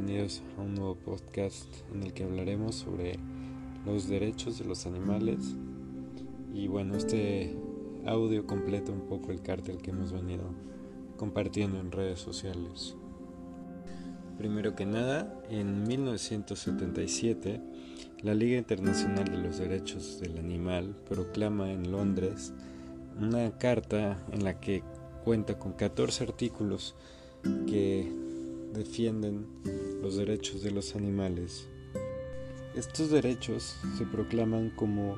bienvenidos a un nuevo podcast en el que hablaremos sobre los derechos de los animales. Y bueno, este audio completa un poco el cártel que hemos venido compartiendo en redes sociales. Primero que nada, en 1977, la Liga Internacional de los Derechos del Animal proclama en Londres una carta en la que cuenta con 14 artículos que defienden los derechos de los animales. Estos derechos se proclaman como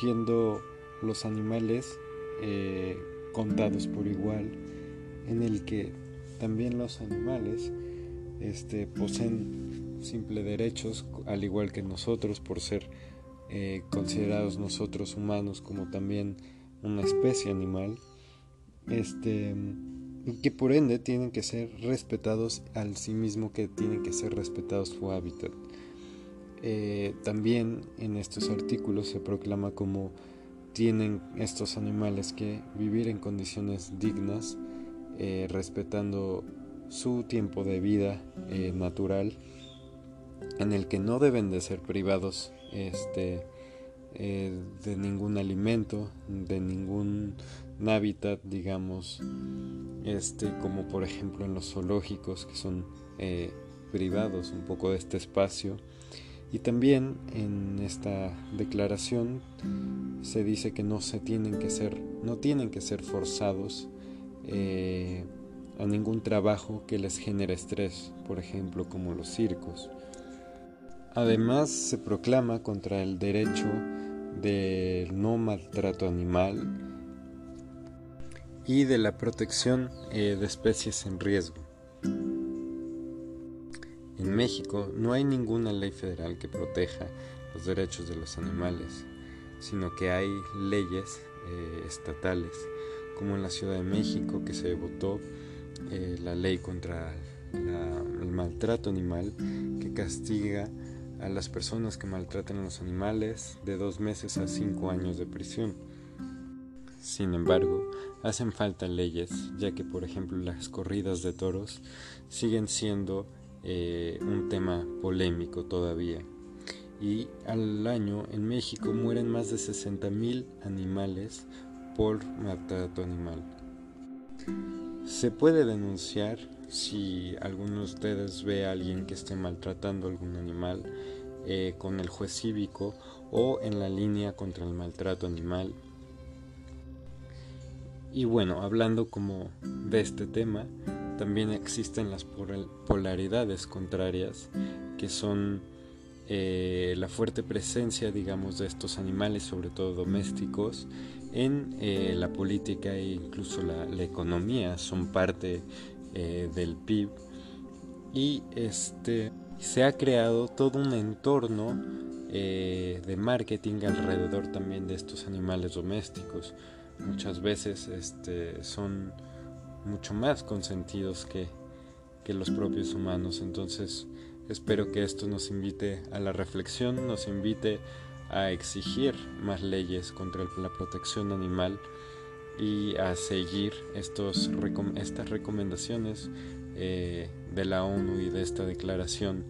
siendo los animales eh, contados por igual, en el que también los animales este, poseen simple derechos, al igual que nosotros, por ser eh, considerados nosotros humanos como también una especie animal. Este, que por ende tienen que ser respetados al sí mismo que tienen que ser respetados su hábitat. Eh, también en estos artículos se proclama como tienen estos animales que vivir en condiciones dignas, eh, respetando su tiempo de vida eh, natural, en el que no deben de ser privados este, de ningún alimento, de ningún hábitat, digamos, este, como por ejemplo en los zoológicos que son eh, privados un poco de este espacio. Y también en esta declaración se dice que no se tienen que ser, no tienen que ser forzados eh, a ningún trabajo que les genere estrés, por ejemplo como los circos. Además se proclama contra el derecho del no maltrato animal y de la protección eh, de especies en riesgo. En México no hay ninguna ley federal que proteja los derechos de los animales, sino que hay leyes eh, estatales, como en la Ciudad de México que se votó eh, la ley contra el maltrato animal que castiga a las personas que maltratan a los animales de dos meses a cinco años de prisión. Sin embargo, hacen falta leyes, ya que por ejemplo las corridas de toros siguen siendo eh, un tema polémico todavía. Y al año en México mueren más de 60.000 animales por maltrato animal. Se puede denunciar si alguno de ustedes ve a alguien que esté maltratando a algún animal eh, con el juez cívico o en la línea contra el maltrato animal y bueno, hablando como de este tema, también existen las polaridades contrarias, que son eh, la fuerte presencia, digamos, de estos animales, sobre todo domésticos, en eh, la política e incluso la, economía, son parte eh, del PIB. Y este, se ha creado todo un entorno de marketing alrededor también de estos animales domésticos muchas veces este, son mucho más consentidos que, que los propios humanos. Entonces espero que esto nos invite a la reflexión, nos invite a exigir más leyes contra la protección animal y a seguir estas recomendaciones eh, de la ONU y de esta declaración